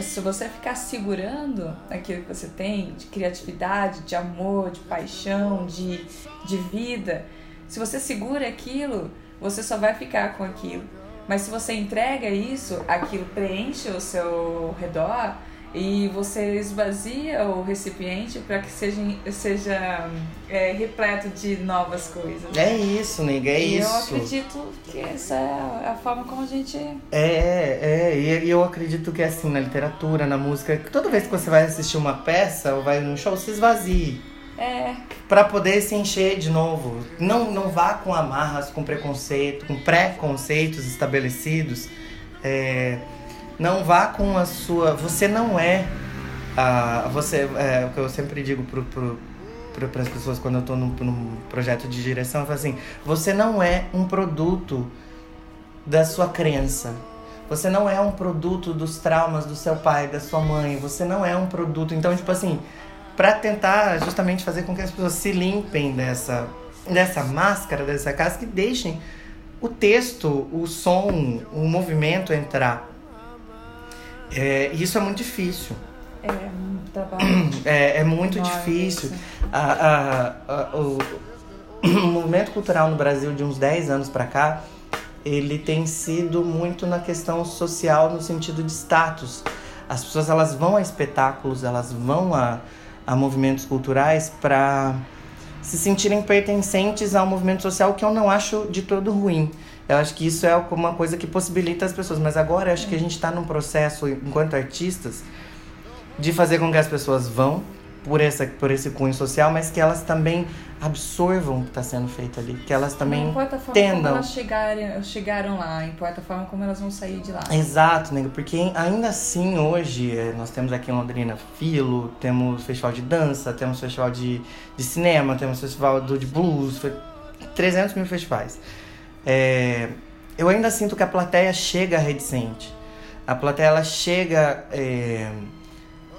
S1: Se você ficar segurando aquilo que você tem, de criatividade, de amor, de paixão, de, de vida, se você segura aquilo, você só vai ficar com aquilo. Mas se você entrega isso, aquilo preenche o seu redor e você esvazia o recipiente para que seja, seja é, repleto de novas coisas.
S2: É isso, nega, é
S1: E eu
S2: isso.
S1: acredito que essa é a forma como a gente.
S2: É, é, e eu acredito que é assim na literatura, na música, toda vez que você vai assistir uma peça ou vai num show, se esvazie.
S1: É,
S2: Pra poder se encher de novo. Não, não vá com amarras, com preconceito, com preconceitos estabelecidos. É, não vá com a sua. Você não é. A, você, é o que eu sempre digo pro, pro, para as pessoas quando eu tô num, num projeto de direção, eu falo assim: você não é um produto da sua crença. Você não é um produto dos traumas do seu pai, da sua mãe. Você não é um produto. Então, tipo assim, para tentar justamente fazer com que as pessoas se limpem dessa, dessa máscara, dessa casca e deixem o texto, o som, o movimento entrar. É, isso é muito difícil.
S1: é um trabalho. <clears throat>
S2: É, é muito
S1: enorme
S2: difícil. A- a- a- o, <clears throat> o movimento cultural no Brasil de uns 10 anos pra cá, ele tem sido muito na questão social no sentido de status. As pessoas elas vão a espetáculos, elas vão a, a movimentos culturais para se sentirem pertencentes ao movimento social, que eu não acho de todo ruim. Eu acho que isso é uma coisa que possibilita as pessoas. Mas agora eu acho que a gente está num processo, enquanto artistas, de fazer com que as pessoas vão por, essa, por esse cunho social, mas que elas também absorvam o que está sendo feito ali. Que elas também
S1: não importa a forma como
S2: entendam.
S1: elas chegarem, chegaram lá, importa a forma como elas vão sair de lá.
S2: Exato, nego, porque ainda assim hoje eh, nós temos aqui em Londrina Filo, temos festival de dança, temos festival de, de cinema, temos festival do, de blues, fe- 300 mil festivais. É, eu ainda sinto que a plateia chega reticente. A plateia ela chega é,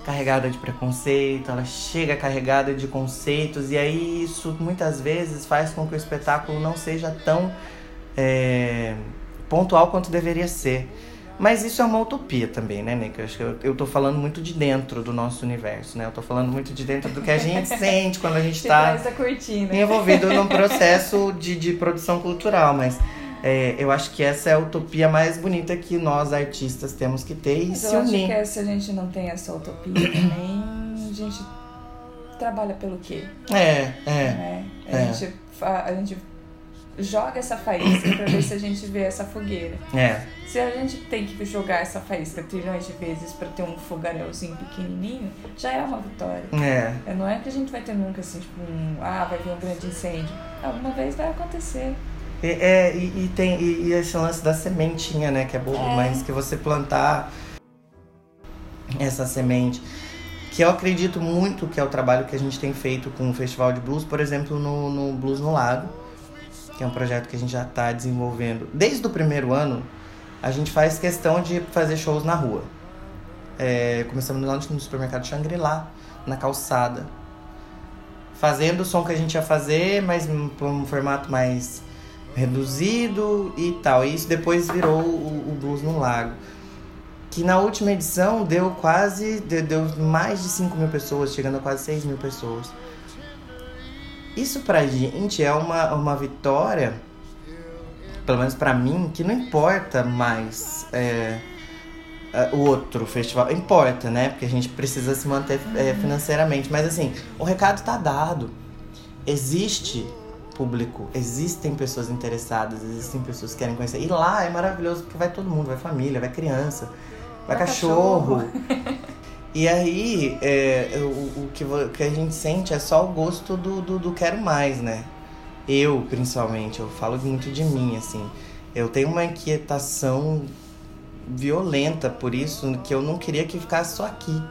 S2: carregada de preconceito, ela chega carregada de conceitos, e aí isso muitas vezes faz com que o espetáculo não seja tão é, pontual quanto deveria ser. Mas isso é uma utopia também, né, Nick? Eu acho que eu, eu tô falando muito de dentro do nosso universo, né? Eu tô falando muito de dentro do que a gente <laughs> sente quando a gente tá
S1: cortina.
S2: envolvido num <laughs> processo de, de produção cultural, mas é, eu acho que essa é a utopia mais bonita que nós artistas temos que ter e
S1: Mas
S2: se
S1: eu acho
S2: unir.
S1: que é, se a gente não tem essa utopia também, a gente trabalha pelo quê?
S2: É, é.
S1: né? A,
S2: é.
S1: gente, a gente joga essa faísca pra ver se a gente vê essa fogueira.
S2: É,
S1: Se a gente tem que jogar essa faísca trilhões de vezes pra ter um fogaréuzinho pequenininho, já é uma vitória.
S2: é.
S1: É, Não é que a gente vai ter nunca assim, tipo, um, ah, vai vir um grande incêndio. Alguma vez vai acontecer.
S2: E, é, e, e tem e, e esse lance da sementinha, né? Que é bobo,
S1: É.
S2: mas que você plantar essa semente. Que eu acredito muito que é o trabalho que a gente tem feito com o Festival de Blues, por exemplo, no, no Blues no Lago, que é um projeto que a gente já está desenvolvendo. Desde o primeiro ano, a gente faz questão de fazer shows na rua. É, começamos lá no supermercado Shangri-La, na calçada. Fazendo o som que a gente ia fazer, mas por um formato mais reduzido e tal. E isso depois virou o, o Blues no Lago. Que na última edição deu quase. Deu mais de 5 mil pessoas, chegando a quase 6 mil pessoas. Isso pra gente é uma, uma vitória, pelo menos pra mim, que não importa mais é, ah, o outro festival. Importa, né? Porque a gente precisa se manter é, financeiramente. Mas assim, o recado tá dado. Existe público, existem pessoas interessadas, existem pessoas que querem conhecer. E lá é maravilhoso porque vai todo mundo, vai família, vai criança, vai,
S1: Vai
S2: cachorro. <laughs> E aí, é, o, o que, o que a gente sente é só o gosto do, do, do quero mais, né? Eu, principalmente, eu falo muito de mim, assim. Eu tenho uma inquietação violenta por isso, que eu não queria que ficasse só aqui.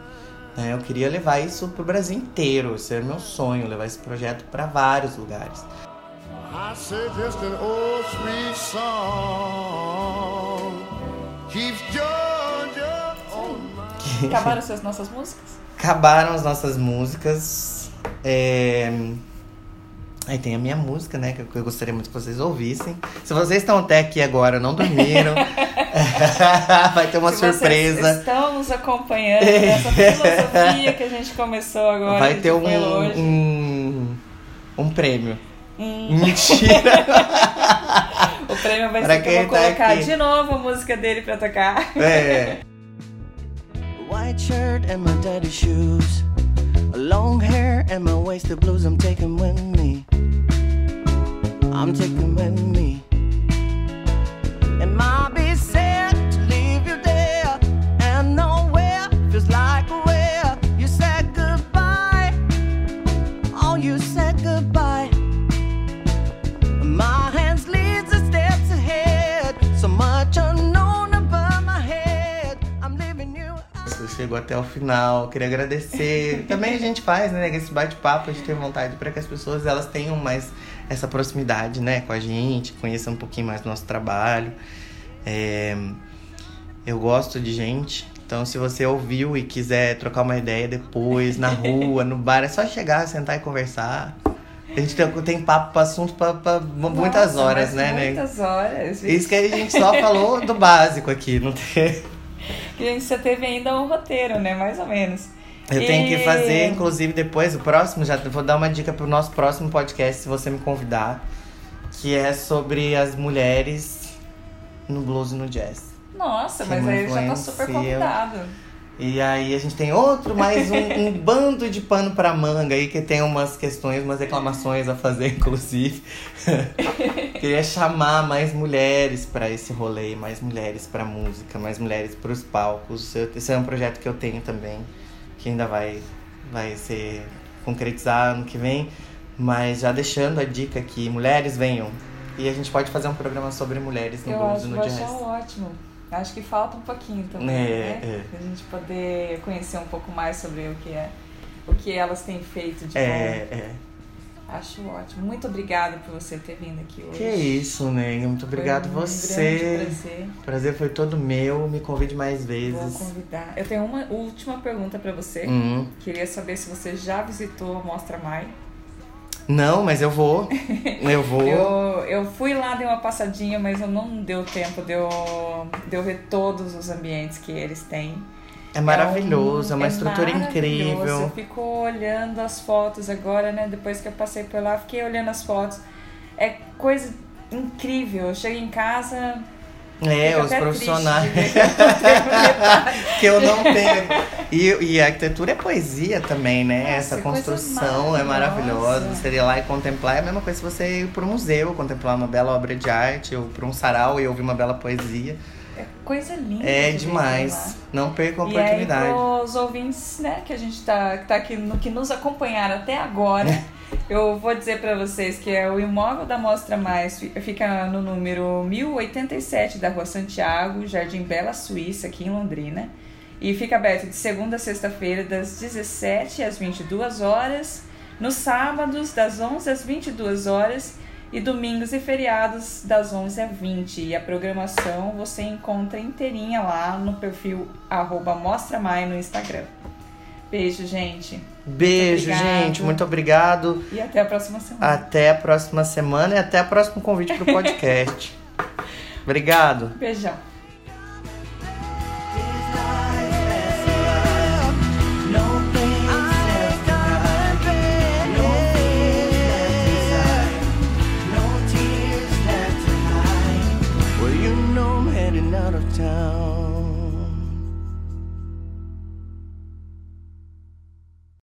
S2: né? Eu queria levar isso pro Brasil inteiro. Esse era meu sonho, levar esse projeto para vários lugares.
S8: I say just an old sweet song keeps
S1: Acabaram as nossas músicas? <laughs>
S2: Acabaram as nossas músicas. É... Aí tem a minha música, né? Que eu- gostaria muito que vocês ouvissem. Se vocês estão até aqui agora, não dormiram. <laughs> vai ter uma
S1: Se vocês
S2: surpresa.
S1: estão nos acompanhando nessa filosofia que a gente começou agora.
S2: Vai ter um, um, um prêmio.
S1: Hum.
S2: Mentira! <laughs>
S1: O prêmio vai
S2: Pra
S1: ser que eu vou
S2: tá
S1: colocar
S2: aqui.
S1: de novo a música dele pra tocar.
S2: É.
S7: White shirt and my daddy shoes. Long hair and my wasted blues. I'm taking with me. I'm taking with me. It might be sad to leave you there and nowhere feels like
S2: chegou até o final, queria agradecer. <laughs> Também a gente faz, né? Esse bate-papo, a gente tem vontade para que as pessoas elas tenham mais essa proximidade, né, com a gente, conheçam um pouquinho mais do nosso trabalho. É, Eu gosto de gente, então se você ouviu e quiser trocar uma ideia depois, na <laughs> rua, no bar, é só chegar, sentar e conversar. A gente tem, tem papo para assunto para muitas
S1: Nossa,
S2: horas, né, né?
S1: Muitas horas.
S2: Isso que a gente só falou do básico aqui, não <laughs> tem.
S1: E a gente só teve ainda um roteiro, né? Mais ou menos.
S2: Eu tenho
S1: E-
S2: que fazer, inclusive, depois, o próximo, já vou dar uma dica pro nosso próximo podcast, se você me convidar, que é sobre as mulheres no blues e no jazz.
S1: Nossa,
S2: Que
S1: mas aí já tá super convidado.
S2: E aí a gente tem outro, mais um, <laughs> um bando de pano pra manga aí, que tem umas questões, umas reclamações a fazer, <laughs> inclusive. <laughs> Queria chamar mais mulheres pra esse rolê, mais mulheres pra música, mais mulheres pros palcos. Eu- Esse é um projeto que eu tenho também, que ainda vai, vai ser concretizado ano que vem. Mas já deixando a dica aqui, mulheres venham. E a gente pode fazer um programa sobre mulheres no
S1: Eu
S2: blues
S1: acho,
S2: no jazz.
S1: achar ótimo. Acho que falta um pouquinho também,
S2: É,
S1: né?
S2: é.
S1: Pra gente poder conhecer um pouco mais sobre o que é, o que elas têm feito de
S2: É,
S1: bom.
S2: é.
S1: Acho ótimo. Muito obrigada por você ter vindo aqui hoje.
S2: Que isso, Nega. Muito obrigado
S1: um
S2: você.
S1: prazer.
S2: Prazer foi todo meu. Me convide mais
S1: Vou
S2: vezes.
S1: convidar. Eu tenho uma última pergunta pra você.
S2: Hum.
S1: Queria saber se você já visitou a Mostra Mai.
S2: Não, mas eu vou. Eu vou. <laughs>
S1: Eu, eu fui lá, dei uma passadinha, mas eu não deu tempo de eu, de eu ver todos os ambientes que eles têm.
S2: É maravilhoso, é,
S1: um-
S2: uma estrutura
S1: maravilhoso. Eu
S2: incrível.
S1: fico olhando as fotos agora, né? Depois que eu passei por lá, fiquei olhando as fotos. É coisa incrível. Eu chego em casa.
S2: É,
S1: fico
S2: os profissionais. <laughs>
S1: triste que eu não tenho.
S2: E, e a arquitetura é poesia também, né?
S1: Nossa,
S2: Essa construção é maravilhosa. Você ir lá e contemplar é a mesma coisa se você ir para um museu, contemplar uma bela obra de arte, ou para um sarau e ouvir uma bela poesia.
S1: É coisa linda.
S2: É demais. Não percam a
S1: E aí,
S2: oportunidade.
S1: pros ouvintes, né, que a gente tá, que tá aqui, no, que nos acompanharam até agora, <laughs> eu vou dizer pra vocês que é o imóvel da Mostra Mais fi- fica no número 1087 da Rua Santiago, Jardim Bela Suíça, aqui em Londrina. E fica aberto de segunda a sexta-feira, das 17 às 22 horas, nos sábados, das 11 às 22 horas, e domingos e feriados, das 11 às 20. E a programação você encontra inteirinha lá no perfil Mostra Mai no Instagram. Beijo, gente.
S2: Beijo,
S1: muito
S2: gente. Muito obrigado.
S1: E até a próxima semana.
S2: Até a próxima semana e até o próximo convite para o podcast. <laughs> obrigado.
S1: Beijão. town